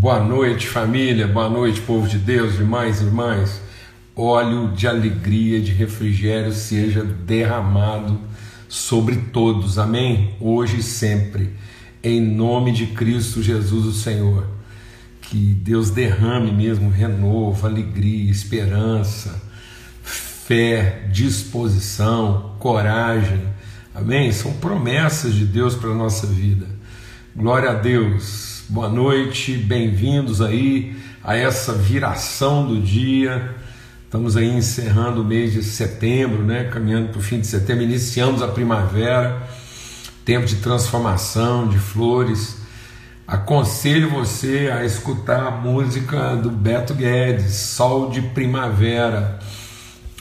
Boa noite, família. Boa noite, povo de Deus, irmãs e irmãs. Óleo de alegria, de refrigério seja derramado sobre todos. Amém? Hoje e sempre. Em nome de Cristo Jesus, o Senhor. Que Deus derrame mesmo renovo, alegria, esperança, fé, disposição, coragem. Amém? São promessas de Deus para a nossa vida. Glória a Deus. Boa noite, bem-vindos aí a essa viração do dia. Estamos aí encerrando o mês de setembro, né? Caminhando para o fim de setembro, iniciamos a primavera, tempo de transformação, de flores. Aconselho você a escutar a música do Beto Guedes, Sol de Primavera,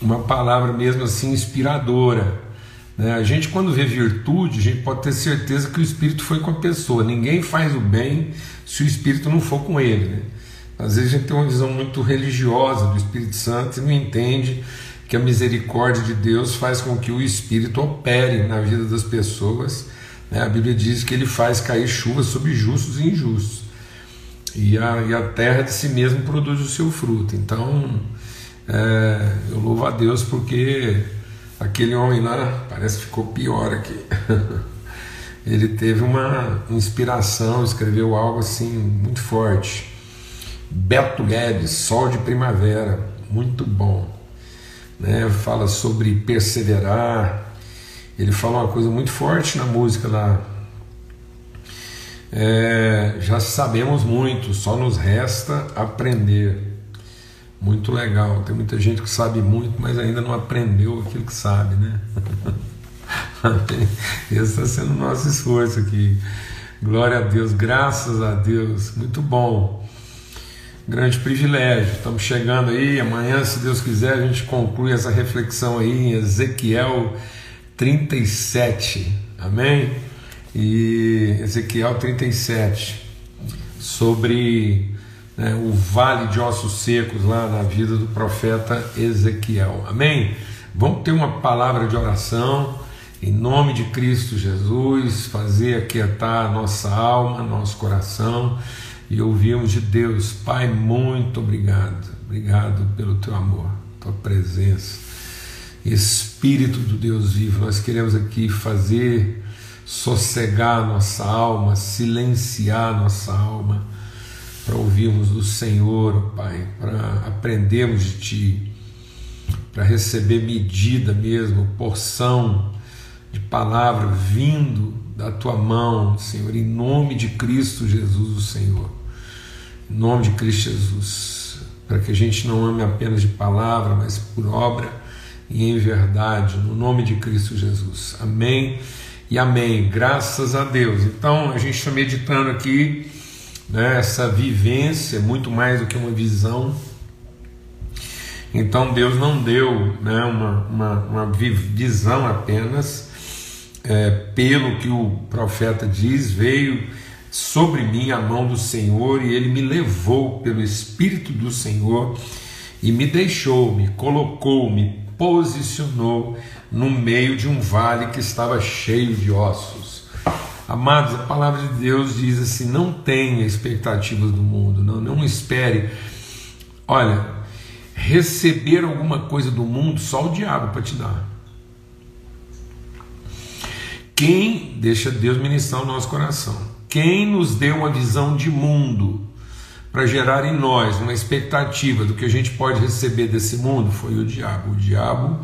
uma palavra mesmo assim inspiradora? A gente, quando vê virtude, a gente pode ter certeza que o Espírito foi com a pessoa. Ninguém faz o bem se o Espírito não for com ele. Né? Às vezes a gente tem uma visão muito religiosa do Espírito Santo e não entende que a misericórdia de Deus faz com que o Espírito opere na vida das pessoas. Né? A Bíblia diz que ele faz cair chuva sobre justos e injustos. E a, e a terra de si mesmo produz o seu fruto. Então, é, eu louvo a Deus porque Aquele homem lá parece que ficou pior aqui. Ele teve uma inspiração, escreveu algo assim muito forte. Beto Guedes, Sol de Primavera, muito bom. Né? Fala sobre perseverar. Ele fala uma coisa muito forte na música lá. É, já sabemos muito, só nos resta aprender. Muito legal. Tem muita gente que sabe muito, mas ainda não aprendeu aquilo que sabe, né? Esse está sendo o nosso esforço aqui. Glória a Deus, graças a Deus. Muito bom. Grande privilégio. Estamos chegando aí. Amanhã, se Deus quiser, a gente conclui essa reflexão aí em Ezequiel 37. Amém? E Ezequiel 37 sobre né, o vale de ossos secos lá na vida do profeta Ezequiel. Amém? Vamos ter uma palavra de oração em nome de Cristo Jesus, fazer aquietar a nossa alma, nosso coração e ouvirmos de Deus, Pai, muito obrigado, obrigado pelo teu amor, tua presença. Espírito do Deus vivo, nós queremos aqui fazer sossegar nossa alma, silenciar nossa alma para ouvirmos do Senhor, Pai, para aprendermos de Ti, para receber medida mesmo, porção de palavra vindo da Tua mão, Senhor, em nome de Cristo Jesus, o Senhor. Em nome de Cristo Jesus, para que a gente não ame apenas de palavra, mas por obra e em verdade, no nome de Cristo Jesus. Amém e amém. Graças a Deus. Então, a gente está meditando aqui né, essa vivência, muito mais do que uma visão. Então Deus não deu né, uma, uma, uma visão apenas, é, pelo que o profeta diz, veio sobre mim a mão do Senhor e ele me levou pelo Espírito do Senhor e me deixou, me colocou, me posicionou no meio de um vale que estava cheio de ossos. Amados, a palavra de Deus diz assim: não tenha expectativas do mundo, não, não espere. Olha, receber alguma coisa do mundo só o diabo para te dar. Quem deixa Deus ministrar o nosso coração? Quem nos deu uma visão de mundo para gerar em nós uma expectativa do que a gente pode receber desse mundo foi o diabo. O diabo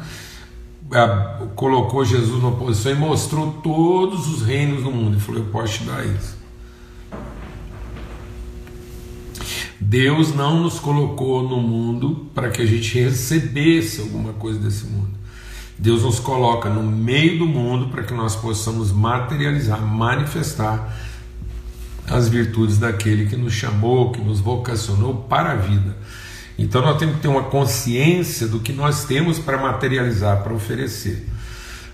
colocou Jesus numa posição e mostrou todos os reinos do mundo e falou: Eu posso te dar isso. Deus não nos colocou no mundo para que a gente recebesse alguma coisa desse mundo. Deus nos coloca no meio do mundo para que nós possamos materializar, manifestar as virtudes daquele que nos chamou, que nos vocacionou para a vida. Então nós temos que ter uma consciência do que nós temos para materializar, para oferecer.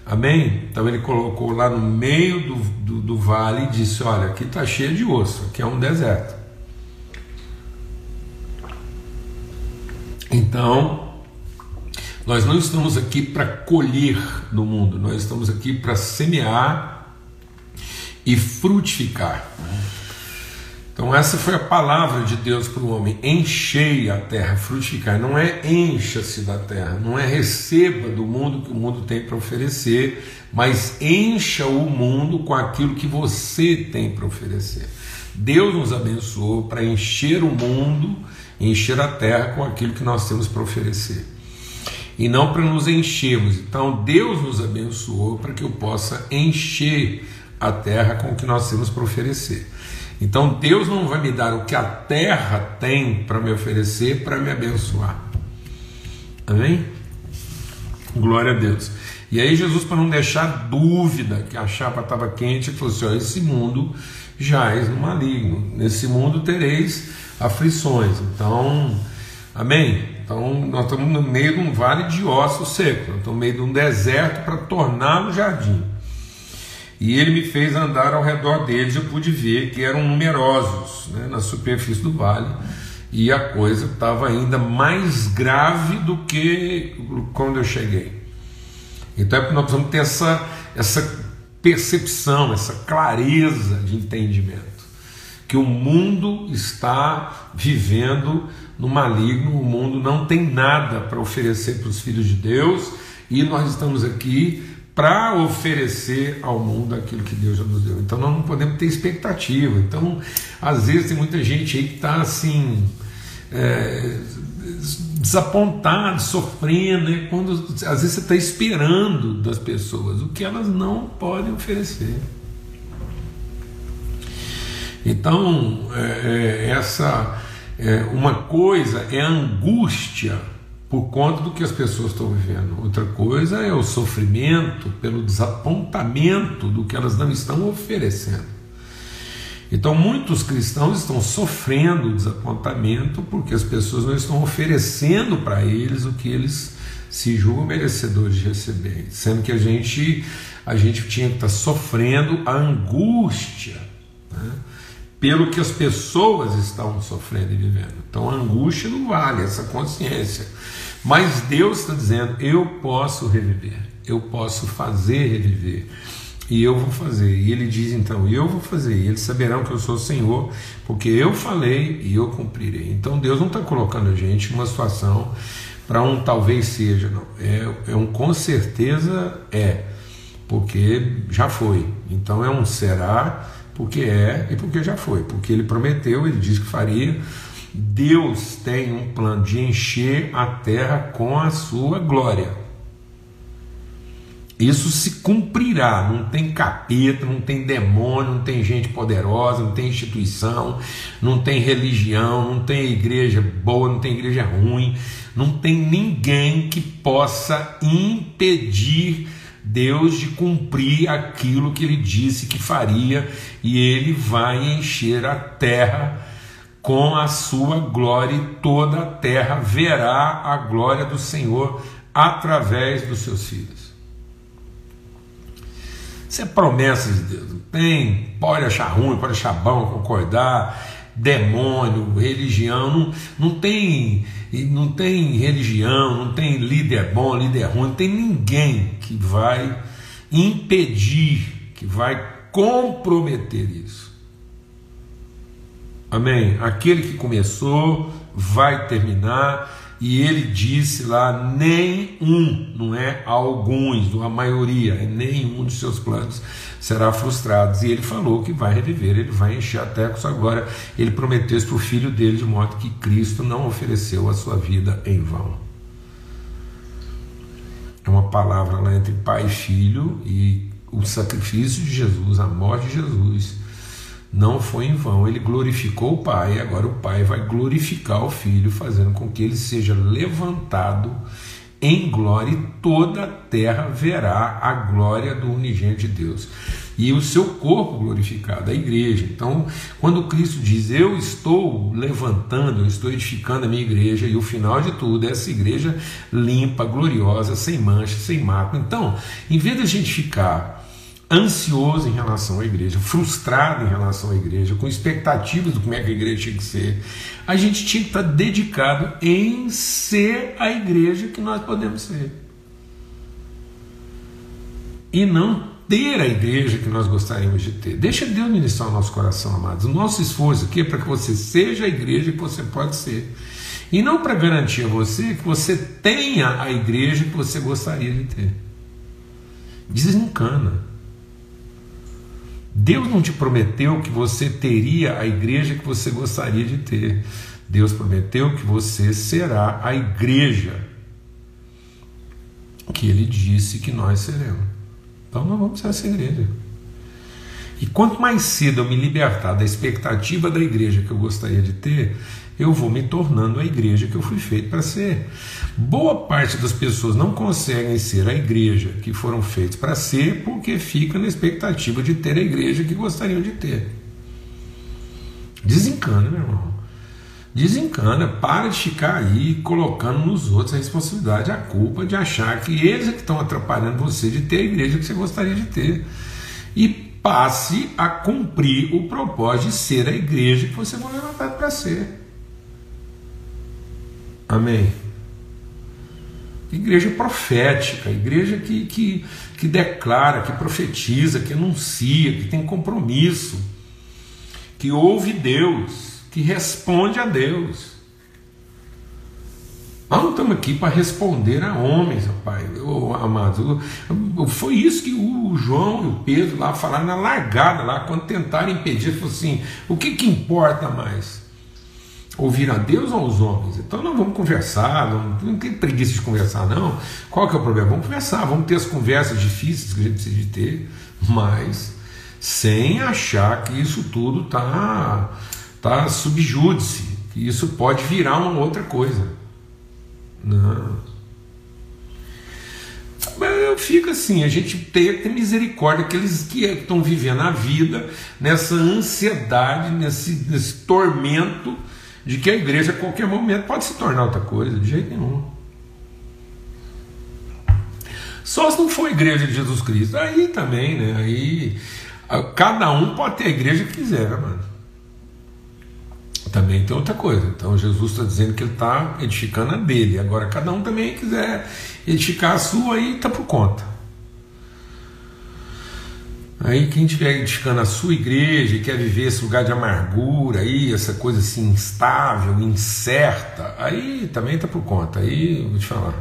Amém? Então ele colocou lá no meio do, do, do vale e disse: Olha, aqui está cheio de osso, aqui é um deserto. Então, nós não estamos aqui para colher no mundo, nós estamos aqui para semear e frutificar. Então, essa foi a palavra de Deus para o homem: enchei a terra, frutificar. Não é encha-se da terra, não é receba do mundo que o mundo tem para oferecer, mas encha o mundo com aquilo que você tem para oferecer. Deus nos abençoou para encher o mundo, encher a terra com aquilo que nós temos para oferecer. E não para nos enchermos. Então, Deus nos abençoou para que eu possa encher a terra com o que nós temos para oferecer. Então Deus não vai me dar o que a terra tem para me oferecer para me abençoar. Amém? Glória a Deus. E aí Jesus, para não deixar dúvida que a chapa estava quente, falou assim: ó, esse mundo jaz no maligno. Nesse mundo tereis aflições. Então, amém? Então nós estamos no meio de um vale de ossos secos, estamos no meio de um deserto para torná-lo jardim. E ele me fez andar ao redor deles, eu pude ver que eram numerosos né, na superfície do vale, e a coisa estava ainda mais grave do que quando eu cheguei. Então é nós precisamos ter essa, essa percepção, essa clareza de entendimento. Que o mundo está vivendo no maligno, o mundo não tem nada para oferecer para os filhos de Deus, e nós estamos aqui para oferecer ao mundo aquilo que Deus já nos deu. Então nós não podemos ter expectativa. Então, às vezes tem muita gente aí que está assim. É, desapontado, sofrendo, né? quando às vezes você está esperando das pessoas o que elas não podem oferecer. Então, é, é essa é, uma coisa é a angústia por conta do que as pessoas estão vivendo. Outra coisa é o sofrimento pelo desapontamento do que elas não estão oferecendo. Então, muitos cristãos estão sofrendo desapontamento porque as pessoas não estão oferecendo para eles o que eles se julgam merecedores de receber, sendo que a gente a gente tinha que estar sofrendo a angústia né, pelo que as pessoas estão sofrendo e vivendo. Então, a angústia não vale essa consciência. Mas Deus está dizendo: eu posso reviver, eu posso fazer reviver. E eu vou fazer. E ele diz então: Eu vou fazer. E eles saberão que eu sou o Senhor, porque eu falei e eu cumprirei. Então Deus não está colocando a gente numa situação para um talvez seja, não. É, é um com certeza é, porque já foi. Então é um será, porque é e porque já foi. Porque ele prometeu, ele disse que faria. Deus tem um plano de encher a terra com a sua glória. Isso se cumprirá, não tem capeta, não tem demônio, não tem gente poderosa, não tem instituição, não tem religião, não tem igreja boa, não tem igreja ruim, não tem ninguém que possa impedir Deus de cumprir aquilo que ele disse que faria, e ele vai encher a terra com a sua glória, e toda a terra verá a glória do Senhor através dos seus filhos. Isso é promessa de Deus. Não tem, pode achar ruim, pode achar bom, concordar, demônio, religião, não, não tem não tem religião, não tem líder bom, líder ruim, não tem ninguém que vai impedir, que vai comprometer isso. Amém? Aquele que começou vai terminar, e ele disse lá: nem um, não é alguns, a maioria, é nenhum dos seus planos será frustrado. E ele falou que vai reviver, ele vai encher a sua glória. Ele prometeu isso para o filho dele, de modo que Cristo não ofereceu a sua vida em vão. É uma palavra lá entre pai e filho, e o sacrifício de Jesus, a morte de Jesus não foi em vão. Ele glorificou o Pai, agora o Pai vai glorificar o Filho, fazendo com que ele seja levantado em glória e toda a terra verá a glória do unigênito de Deus. E o seu corpo glorificado, a igreja. Então, quando Cristo diz, Eu estou levantando, eu estou edificando a minha igreja, e o final de tudo é essa igreja limpa, gloriosa, sem mancha, sem mácula. Então, em vez de gente ficar ansioso em relação à igreja, frustrado em relação à igreja, com expectativas de como é que a igreja tinha que ser, a gente tinha que estar dedicado em ser a igreja que nós podemos ser. E não ter a igreja que nós gostaríamos de ter. Deixa Deus ministrar o nosso coração, amados. O nosso esforço aqui é para que você seja a igreja que você pode ser. E não para garantir a você que você tenha a igreja que você gostaria de ter. Desencana. Deus não te prometeu que você teria a igreja que você gostaria de ter. Deus prometeu que você será a igreja que Ele disse que nós seremos. Então nós vamos ser essa igreja. E quanto mais cedo eu me libertar da expectativa da igreja que eu gostaria de ter, eu vou me tornando a igreja que eu fui feito para ser. Boa parte das pessoas não conseguem ser a igreja que foram feitos para ser porque fica na expectativa de ter a igreja que gostariam de ter. Desencana, meu irmão. Desencana, para de ficar aí colocando nos outros a responsabilidade, a culpa de achar que eles é que estão atrapalhando você de ter a igreja que você gostaria de ter. E passe a cumprir o propósito de ser a igreja que você foi levantado para ser. Amém. Igreja profética, igreja que, que, que declara, que profetiza, que anuncia, que tem compromisso, que ouve Deus, que responde a Deus. Nós não estamos aqui para responder a homens, pai, oh, amados. Foi isso que o João e o Pedro lá falaram na largada, lá, quando tentaram impedir, falou assim: o que, que importa mais? Ouvir a Deus ou aos homens? Então não vamos conversar, não, não tem preguiça de conversar, não. Qual que é o problema? Vamos conversar, vamos ter as conversas difíceis que a gente precisa de ter, mas sem achar que isso tudo está tá subjúdice, que isso pode virar uma outra coisa. Não. Eu fico assim, a gente tem que ter misericórdia daqueles que estão vivendo a vida nessa ansiedade, nesse, nesse tormento de que a igreja a qualquer momento pode se tornar outra coisa, de jeito nenhum. Só se não for a igreja de Jesus Cristo. Aí também, né? Aí cada um pode ter a igreja que quiser, mano. Também tem outra coisa. Então Jesus está dizendo que ele está edificando a dele. Agora cada um também quiser edificar a sua aí está por conta. Aí quem estiver edificando a sua igreja e quer viver esse lugar de amargura, aí, essa coisa assim instável, incerta, aí também está por conta. Aí vou te falar.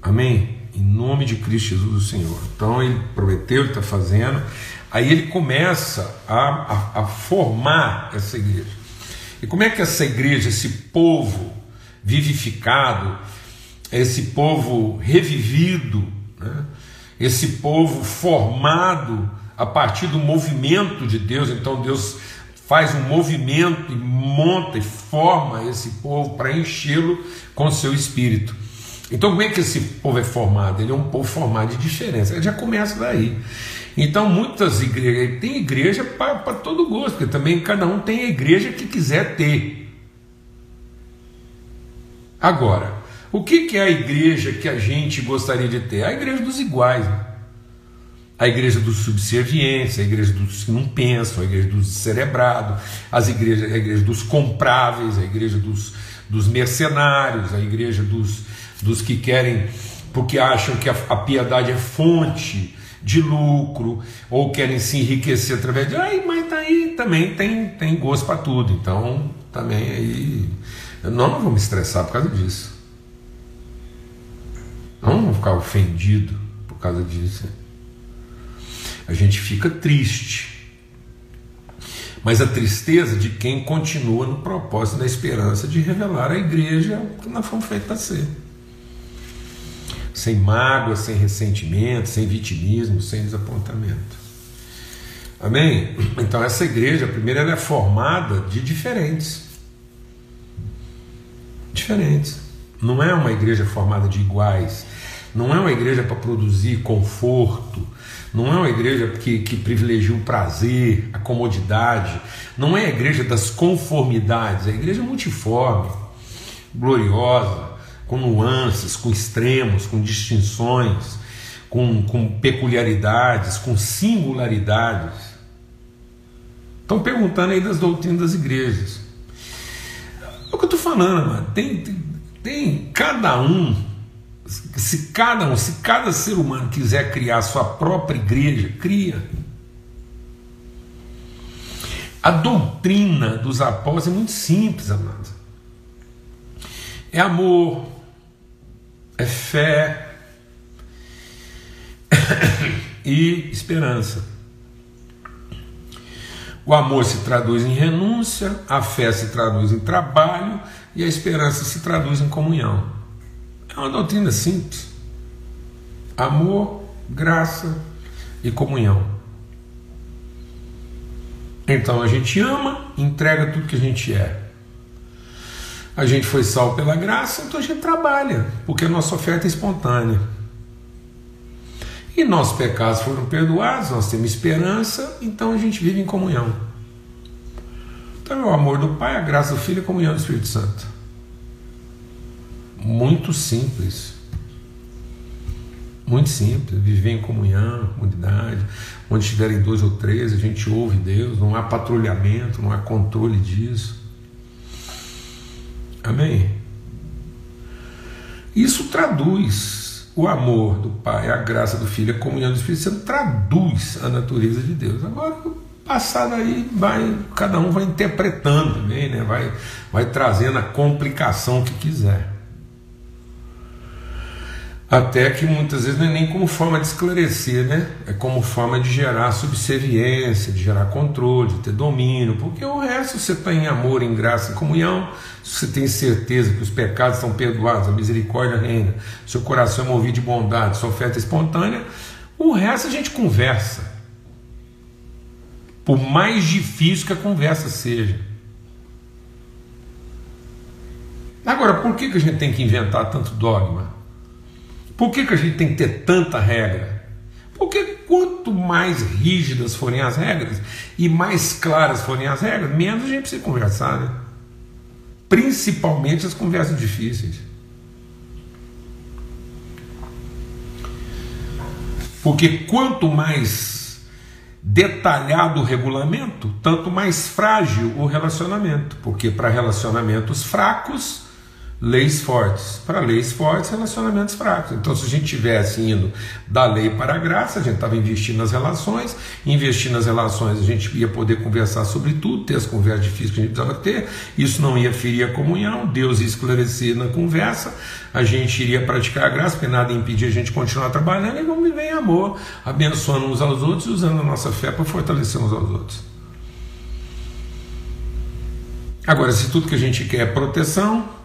Amém? Em nome de Cristo Jesus, o Senhor. Então ele prometeu, ele está fazendo. Aí ele começa a, a, a formar essa igreja. E como é que essa igreja, esse povo vivificado, esse povo revivido, né? Esse povo formado a partir do movimento de Deus. Então Deus faz um movimento e monta e forma esse povo para enchê-lo com seu espírito. Então, como é que esse povo é formado? Ele é um povo formado de diferença. Ele já começa daí. Então, muitas igrejas, tem igreja para todo gosto, porque também cada um tem a igreja que quiser ter. Agora, o que, que é a igreja que a gente gostaria de ter? A igreja dos iguais. Né? A igreja dos subservientes, a igreja dos que não pensam, a igreja dos cerebrados, as igrejas, a igreja dos compráveis, a igreja dos, dos mercenários, a igreja dos, dos que querem, porque acham que a, a piedade é fonte de lucro, ou querem se enriquecer através de. Ai, mas aí também tem, tem gosto para tudo. Então, também aí. Nós não vamos estressar por causa disso. Não vamos ficar ofendido por causa disso. A gente fica triste. Mas a tristeza de quem continua no propósito da esperança de revelar a igreja que nós fomos feitos para ser. Sem mágoa, sem ressentimento, sem vitimismo, sem desapontamento. Amém? Então essa igreja, primeiro, ela é formada de diferentes. Diferentes. Não é uma igreja formada de iguais. Não é uma igreja para produzir conforto, não é uma igreja que, que privilegia o prazer, a comodidade, não é a igreja das conformidades, é a igreja multiforme, gloriosa, com nuances, com extremos, com distinções, com, com peculiaridades, com singularidades. Estão perguntando aí das doutrinas das igrejas. É o que eu estou falando, mano. Tem, tem, tem cada um se cada um, se cada ser humano quiser criar sua própria igreja, cria. A doutrina dos apóstolos é muito simples, amados. É amor, é fé e esperança. O amor se traduz em renúncia, a fé se traduz em trabalho e a esperança se traduz em comunhão. É uma doutrina simples. Amor, graça e comunhão. Então a gente ama, entrega tudo que a gente é. A gente foi salvo pela graça, então a gente trabalha, porque a nossa oferta é espontânea. E nossos pecados foram perdoados, nós temos esperança, então a gente vive em comunhão. Então é o amor do Pai, a graça do Filho e a comunhão do Espírito Santo. Muito simples. Muito simples, viver em comunhão, unidade. Onde estiverem dois ou três, a gente ouve Deus, não há patrulhamento, não há controle disso. Amém? Isso traduz o amor do Pai, a graça do Filho, a comunhão do Espírito Santo traduz a natureza de Deus. Agora, passado aí, vai, cada um vai interpretando também, né? vai, vai trazendo a complicação que quiser. Até que muitas vezes não é nem como forma de esclarecer, né? É como forma de gerar subserviência, de gerar controle, de ter domínio, porque o resto você está em amor, em graça, em comunhão, você tem certeza que os pecados estão perdoados, a misericórdia reina, seu coração é movido de bondade, sua oferta é espontânea, o resto a gente conversa. Por mais difícil que a conversa seja. Agora, por que, que a gente tem que inventar tanto dogma? Por que, que a gente tem que ter tanta regra? Porque quanto mais rígidas forem as regras e mais claras forem as regras, menos a gente precisa conversar, né? Principalmente as conversas difíceis. Porque quanto mais detalhado o regulamento, tanto mais frágil o relacionamento. Porque para relacionamentos fracos, leis fortes. Para leis fortes, relacionamentos fracos. Então, se a gente tivesse indo da lei para a graça, a gente estava investindo nas relações, investindo nas relações, a gente ia poder conversar sobre tudo, ter as conversas difíceis que a gente precisava ter, isso não ia ferir a comunhão, Deus ia esclarecer na conversa, a gente iria praticar a graça, porque nada impedia a gente continuar trabalhando e vamos viver em amor, abençoando uns aos outros e usando a nossa fé para fortalecer uns aos outros. Agora, se tudo que a gente quer é proteção,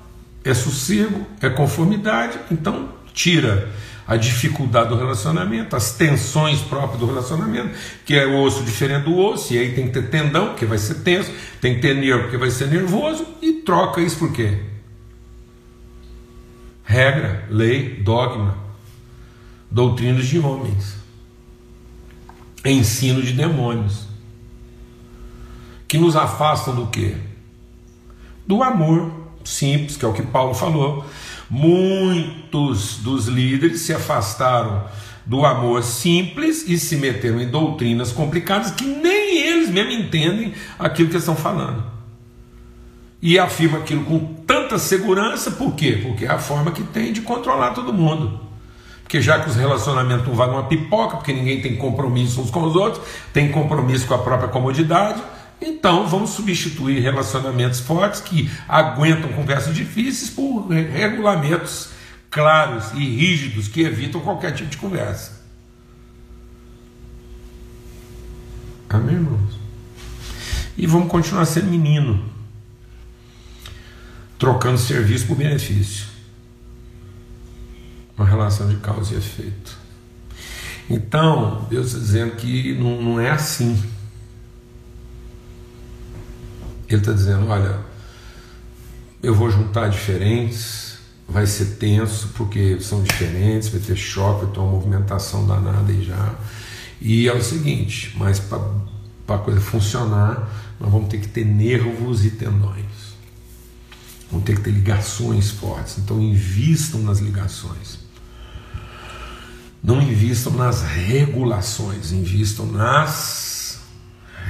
é sossego, é conformidade, então tira a dificuldade do relacionamento, as tensões próprias do relacionamento, que é o osso diferente do osso, e aí tem que ter tendão, porque vai ser tenso, tem que ter nervo, porque vai ser nervoso, e troca isso por quê? Regra, lei, dogma, doutrinas de homens, ensino de demônios, que nos afastam do quê? Do amor simples, que é o que Paulo falou. Muitos dos líderes se afastaram do amor simples e se meteram em doutrinas complicadas que nem eles mesmo entendem aquilo que estão falando. E afirma aquilo com tanta segurança, por quê? Porque é a forma que tem de controlar todo mundo. Porque já que os relacionamentos não valem uma pipoca, porque ninguém tem compromisso uns com os outros, tem compromisso com a própria comodidade, então vamos substituir relacionamentos fortes que aguentam conversas difíceis por regulamentos claros e rígidos que evitam qualquer tipo de conversa. Amém, irmãos? E vamos continuar sendo menino, trocando serviço por benefício. Uma relação de causa e efeito. Então, Deus está dizendo que não, não é assim. Ele está dizendo: olha, eu vou juntar diferentes, vai ser tenso porque são diferentes, vai ter choque, vai ter uma movimentação danada aí já. E é o seguinte: mas para a coisa funcionar, nós vamos ter que ter nervos e tendões. Vamos ter que ter ligações fortes. Então, invistam nas ligações. Não invistam nas regulações, invistam nas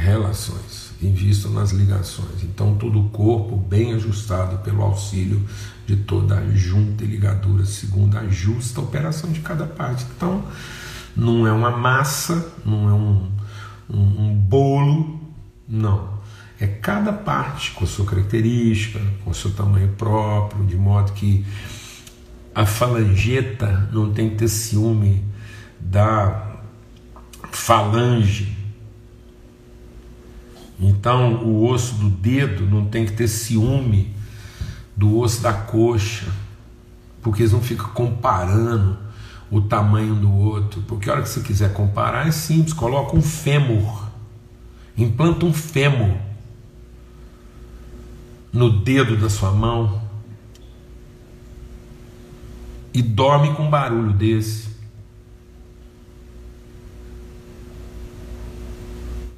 relações. Invistam nas ligações. Então, todo o corpo bem ajustado pelo auxílio de toda a junta e ligadura, segundo a justa operação de cada parte. Então, não é uma massa, não é um, um, um bolo, não. É cada parte com sua característica, com seu tamanho próprio, de modo que a falangeta não tem que ter ciúme da falange. Então, o osso do dedo não tem que ter ciúme do osso da coxa, porque eles não ficam comparando o tamanho do outro. Porque a hora que você quiser comparar é simples, coloca um fêmur, implanta um fêmur no dedo da sua mão e dorme com um barulho desse.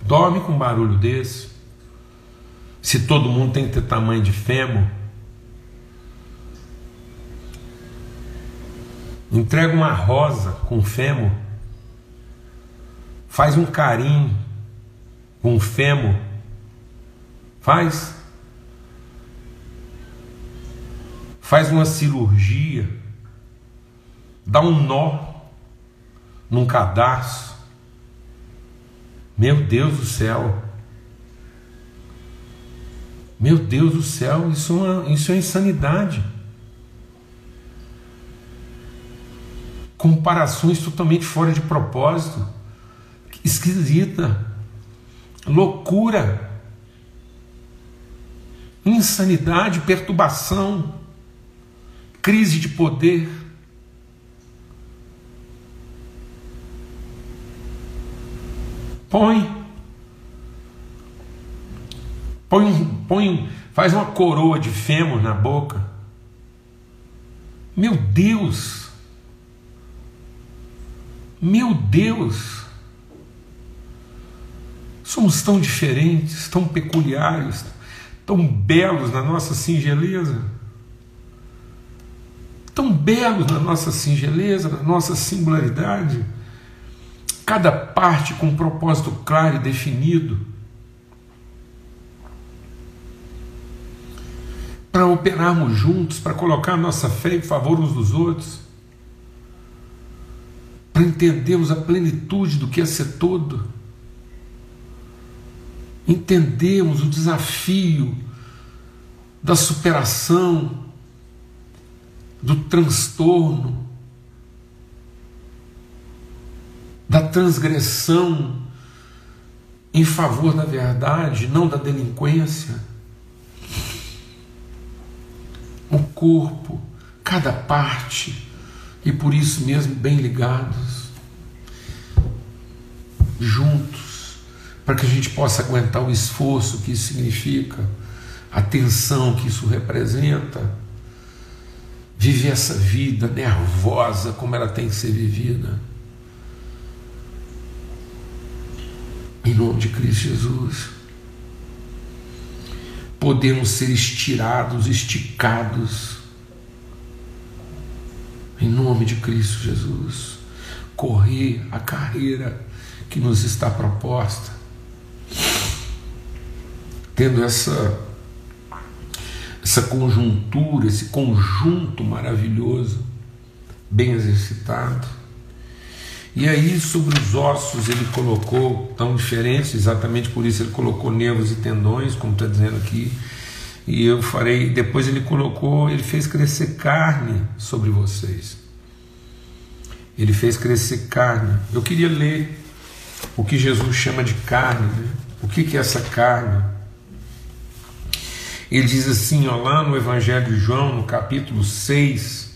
Dorme com um barulho desse. Se todo mundo tem que ter tamanho de fêmur, entrega uma rosa com fêmur, faz um carinho com fêmur, faz, faz uma cirurgia, dá um nó num cadastro, meu Deus do céu. Meu Deus do céu, isso é, uma, isso é insanidade. comparações totalmente fora de propósito, esquisita, loucura, insanidade, perturbação, crise de poder. Põe, põe, põe, faz uma coroa de fêmur na boca. Meu Deus! Meu Deus! Somos tão diferentes, tão peculiares, tão belos na nossa singeleza. Tão belos na nossa singeleza, na nossa singularidade. Cada parte com um propósito claro e definido. Para operarmos juntos, para colocar nossa fé em favor uns dos outros. Para entendermos a plenitude do que é ser todo, entendemos o desafio da superação, do transtorno, da transgressão em favor da verdade, não da delinquência. O corpo, cada parte, e por isso mesmo bem ligados, juntos, para que a gente possa aguentar o esforço que isso significa, a tensão que isso representa, viver essa vida nervosa como ela tem que ser vivida. Em nome de Cristo Jesus. Podemos ser estirados, esticados, em nome de Cristo Jesus, correr a carreira que nos está proposta, tendo essa essa conjuntura, esse conjunto maravilhoso, bem exercitado. E aí, sobre os ossos, ele colocou tão diferentes, exatamente por isso ele colocou nervos e tendões, como está dizendo aqui, e eu farei. Depois ele colocou, ele fez crescer carne sobre vocês. Ele fez crescer carne. Eu queria ler o que Jesus chama de carne. Né? O que, que é essa carne? Ele diz assim, ó, lá no Evangelho de João, no capítulo 6,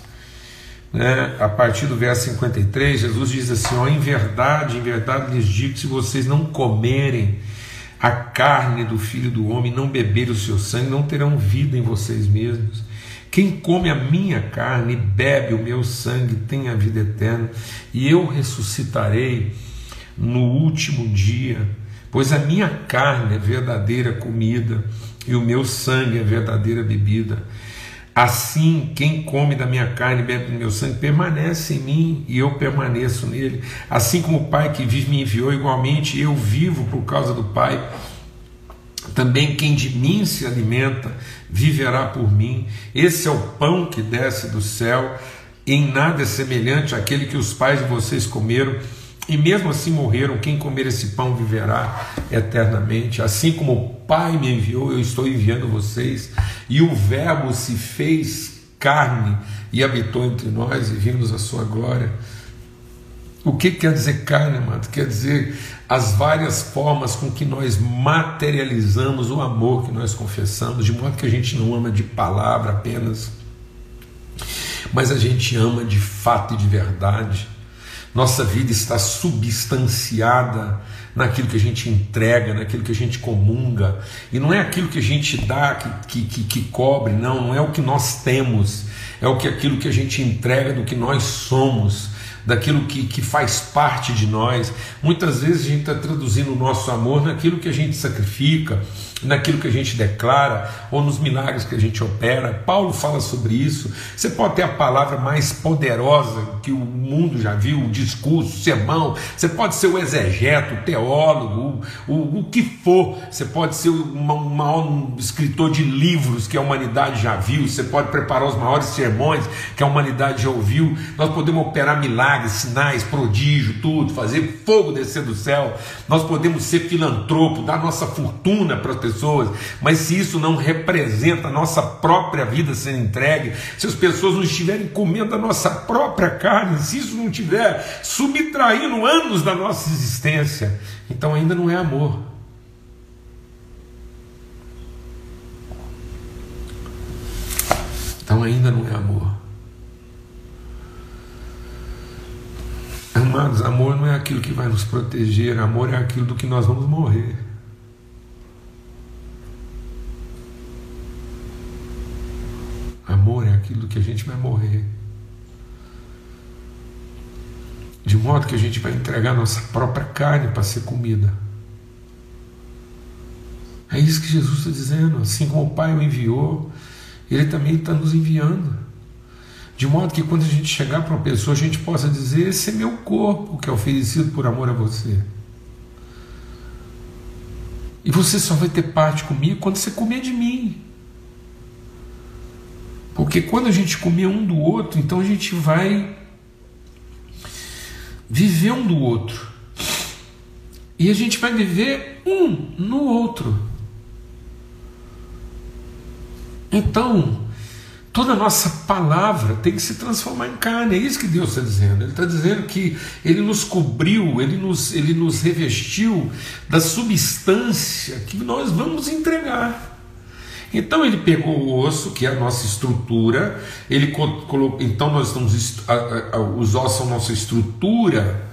né, a partir do verso 53, Jesus diz assim: ó, em verdade, em verdade lhes digo que se vocês não comerem a carne do filho do homem, não beber o seu sangue, não terão vida em vocês mesmos. Quem come a minha carne e bebe o meu sangue tem a vida eterna, e eu ressuscitarei no último dia, pois a minha carne é verdadeira comida e o meu sangue é verdadeira bebida. Assim, quem come da minha carne e bebe do meu sangue permanece em mim e eu permaneço nele. Assim como o Pai que vive me enviou, igualmente eu vivo por causa do Pai. Também quem de mim se alimenta viverá por mim. Esse é o pão que desce do céu. Em nada é semelhante àquele que os pais de vocês comeram e mesmo assim morreram. Quem comer esse pão viverá eternamente. Assim como o Pai me enviou, eu estou enviando vocês. E o Verbo se fez carne e habitou entre nós e vimos a sua glória. O que quer dizer carne, amado? Quer dizer as várias formas com que nós materializamos o amor que nós confessamos, de modo que a gente não ama de palavra apenas, mas a gente ama de fato e de verdade. Nossa vida está substanciada naquilo que a gente entrega, naquilo que a gente comunga. E não é aquilo que a gente dá que, que, que, cobre, não, não é o que nós temos, é o que aquilo que a gente entrega do que nós somos daquilo que, que faz parte de nós. Muitas vezes a gente está traduzindo o nosso amor naquilo que a gente sacrifica, naquilo que a gente declara ou nos milagres que a gente opera. Paulo fala sobre isso. Você pode ter a palavra mais poderosa que o mundo já viu, o discurso, o sermão. Você pode ser o exegeto, o teólogo, o, o, o que for. Você pode ser o maior escritor de livros que a humanidade já viu. Você pode preparar os maiores sermões que a humanidade já ouviu. Nós podemos operar milagres, sinais, prodígio, tudo, fazer fogo descer do céu. Nós podemos ser filantropo, dar nossa fortuna para as pessoas, mas se isso não representa a nossa própria vida sendo entregue, se as pessoas não estiverem comendo a nossa própria carne, se isso não estiver subtraindo anos da nossa existência, então ainda não é amor. Então ainda não é amor. Amados, amor não é aquilo que vai nos proteger, amor é aquilo do que nós vamos morrer. Amor é aquilo que a gente vai morrer. De modo que a gente vai entregar nossa própria carne para ser comida. É isso que Jesus está dizendo. Assim como o Pai o enviou, Ele também está nos enviando. De modo que quando a gente chegar para uma pessoa, a gente possa dizer: Esse é meu corpo que é oferecido por amor a você. E você só vai ter parte comigo quando você comer de mim. Porque quando a gente comer um do outro, então a gente vai viver um do outro. E a gente vai viver um no outro. Então, toda nossa palavra tem que se transformar em carne. É isso que Deus está dizendo. Ele está dizendo que Ele nos cobriu, Ele nos, Ele nos revestiu da substância que nós vamos entregar. Então ele pegou o osso, que é a nossa estrutura, ele colocou, então nós estamos, os ossos são nossa estrutura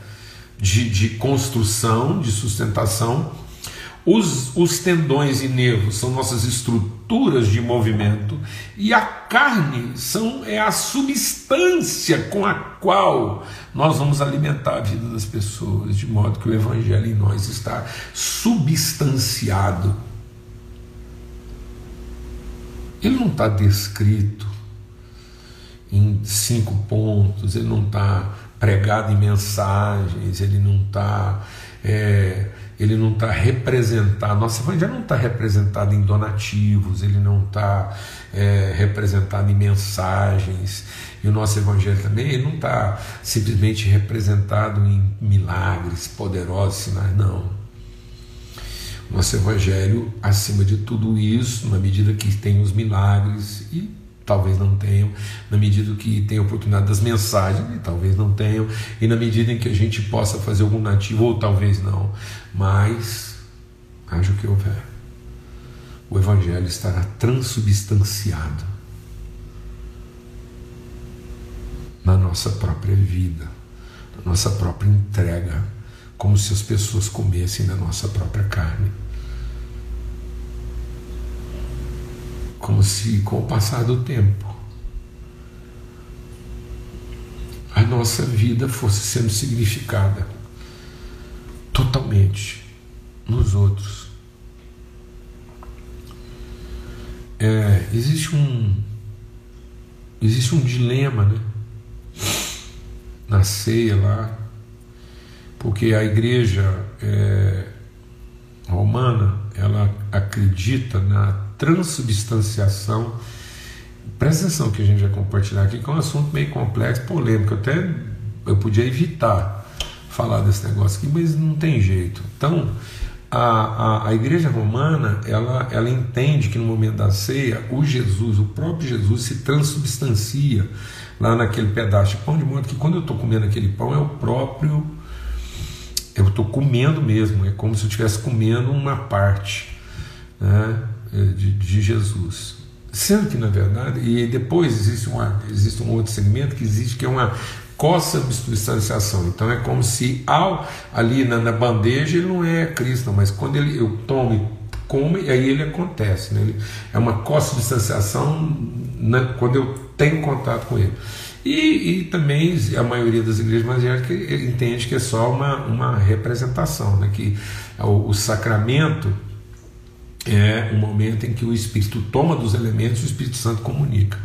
de, de construção, de sustentação, os, os tendões e nervos são nossas estruturas de movimento, e a carne são, é a substância com a qual nós vamos alimentar a vida das pessoas, de modo que o Evangelho em nós está substanciado ele não está descrito em cinco pontos, ele não está pregado em mensagens, ele não está é, ele não está representado, nossa evangelho não está representado em donativos, ele não está é, representado em mensagens, e o nosso evangelho também ele não está simplesmente representado em milagres poderosos, sinais, não. Nosso Evangelho, acima de tudo isso, na medida que tem os milagres, e talvez não tenham, na medida que tem a oportunidade das mensagens, e talvez não tenham, e na medida em que a gente possa fazer algum nativo, ou talvez não, mas haja o que houver, o Evangelho estará transubstanciado na nossa própria vida, na nossa própria entrega como se as pessoas comessem da nossa própria carne. Como se, com o passar do tempo, a nossa vida fosse sendo significada totalmente nos outros. É, existe um existe um dilema, né? Na ceia lá, porque a igreja é, romana, ela acredita na transubstanciação. Presta atenção que a gente vai compartilhar aqui, que é um assunto meio complexo, polêmico. Até eu podia evitar falar desse negócio aqui, mas não tem jeito. Então, a, a, a, igreja romana ela, ela entende que no momento da ceia o Jesus, o próprio Jesus se transubstancia lá naquele pedaço de pão de modo que quando eu estou comendo aquele pão é o próprio eu estou comendo mesmo é como se eu estivesse comendo uma parte né, de, de, Jesus sendo que na verdade e depois existe, uma, existe um outro segmento que existe que é uma co-substanciação. Então é como se ao ali na, na, bandeja ele não é Cristo, mas quando ele, eu tomo e como, aí ele acontece. Né? Ele, é uma co-substanciação né, quando eu tenho contato com ele. E, e, também a maioria das igrejas evangélicas entende que é só uma, uma representação, né? que o, o sacramento é um momento em que o Espírito toma dos elementos e o Espírito Santo comunica.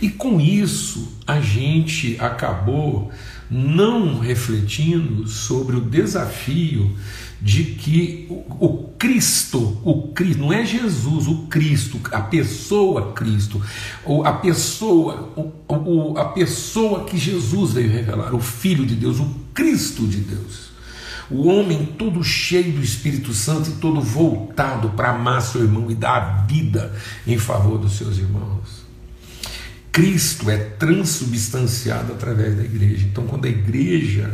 E com isso a gente acabou não refletindo sobre o desafio de que o, o Cristo, o Cristo, não é Jesus, o Cristo, a pessoa Cristo, ou a pessoa, o, o, a pessoa que Jesus veio revelar, o Filho de Deus, o Cristo de Deus. O homem todo cheio do Espírito Santo e todo voltado para amar seu irmão e dar a vida em favor dos seus irmãos. Cristo é transubstanciado através da igreja. Então, quando a igreja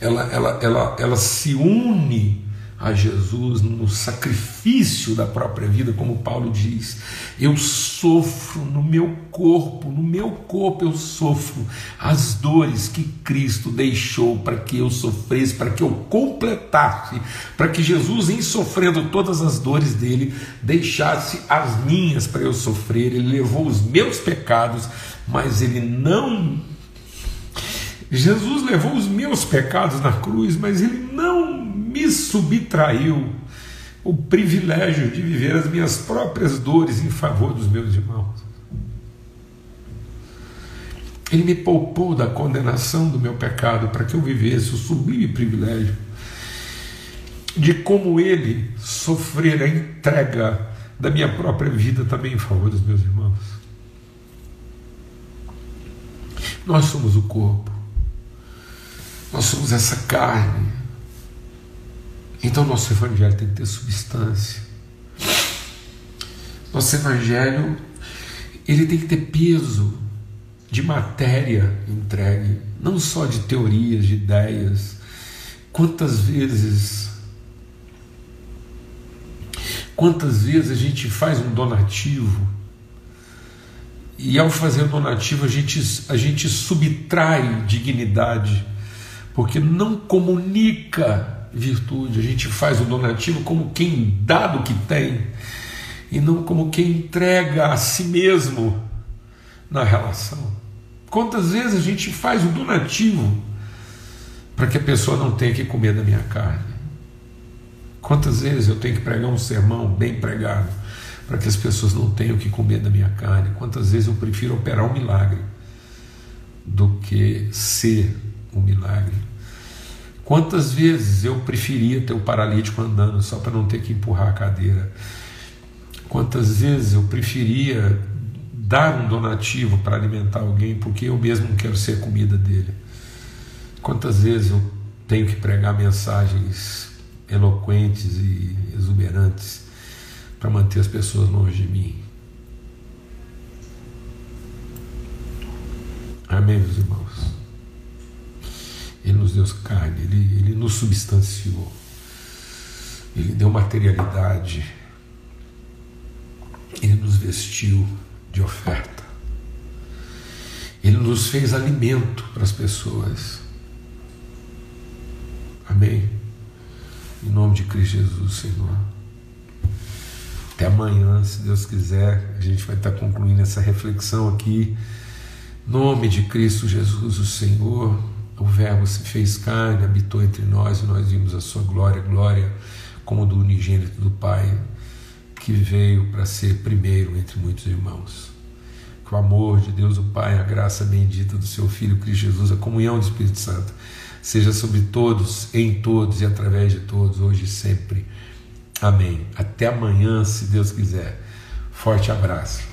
ela, ela, ela, ela se une a Jesus no sacrifício da própria vida, como Paulo diz. Eu sofro no meu corpo, no meu corpo eu sofro as dores que Cristo deixou para que eu sofresse, para que eu completasse, para que Jesus, em sofrendo todas as dores dele, deixasse as minhas para eu sofrer. Ele levou os meus pecados, mas ele não Jesus levou os meus pecados na cruz, mas ele não me subtraiu o privilégio de viver as minhas próprias dores em favor dos meus irmãos. Ele me poupou da condenação do meu pecado para que eu vivesse o sublime privilégio de como ele sofrer a entrega da minha própria vida também em favor dos meus irmãos. Nós somos o corpo, nós somos essa carne então nosso evangelho tem que ter substância. Nosso evangelho ele tem que ter peso de matéria entregue, não só de teorias, de ideias. Quantas vezes quantas vezes a gente faz um donativo e ao fazer o donativo a gente, a gente subtrai dignidade, porque não comunica virtude, a gente faz o donativo como quem dá do que tem e não como quem entrega a si mesmo na relação. Quantas vezes a gente faz o donativo para que a pessoa não tenha que comer da minha carne? Quantas vezes eu tenho que pregar um sermão bem pregado para que as pessoas não tenham que comer da minha carne? Quantas vezes eu prefiro operar um milagre do que ser um milagre? Quantas vezes eu preferia ter o paralítico andando só para não ter que empurrar a cadeira? Quantas vezes eu preferia dar um donativo para alimentar alguém porque eu mesmo não quero ser comida dele? Quantas vezes eu tenho que pregar mensagens eloquentes e exuberantes para manter as pessoas longe de mim? Amém, meus irmãos? Ele nos deu carne, ele, ele nos substanciou, ele deu materialidade, ele nos vestiu de oferta, ele nos fez alimento para as pessoas. Amém? Em nome de Cristo Jesus, Senhor. Até amanhã, se Deus quiser, a gente vai estar concluindo essa reflexão aqui. Nome de Cristo Jesus, o Senhor. O Verbo se fez carne, habitou entre nós e nós vimos a sua glória, glória como do unigênito do Pai, que veio para ser primeiro entre muitos irmãos. Que o amor de Deus o Pai, a graça bendita do seu Filho Cristo Jesus, a comunhão do Espírito Santo, seja sobre todos, em todos e através de todos, hoje e sempre. Amém. Até amanhã, se Deus quiser. Forte abraço.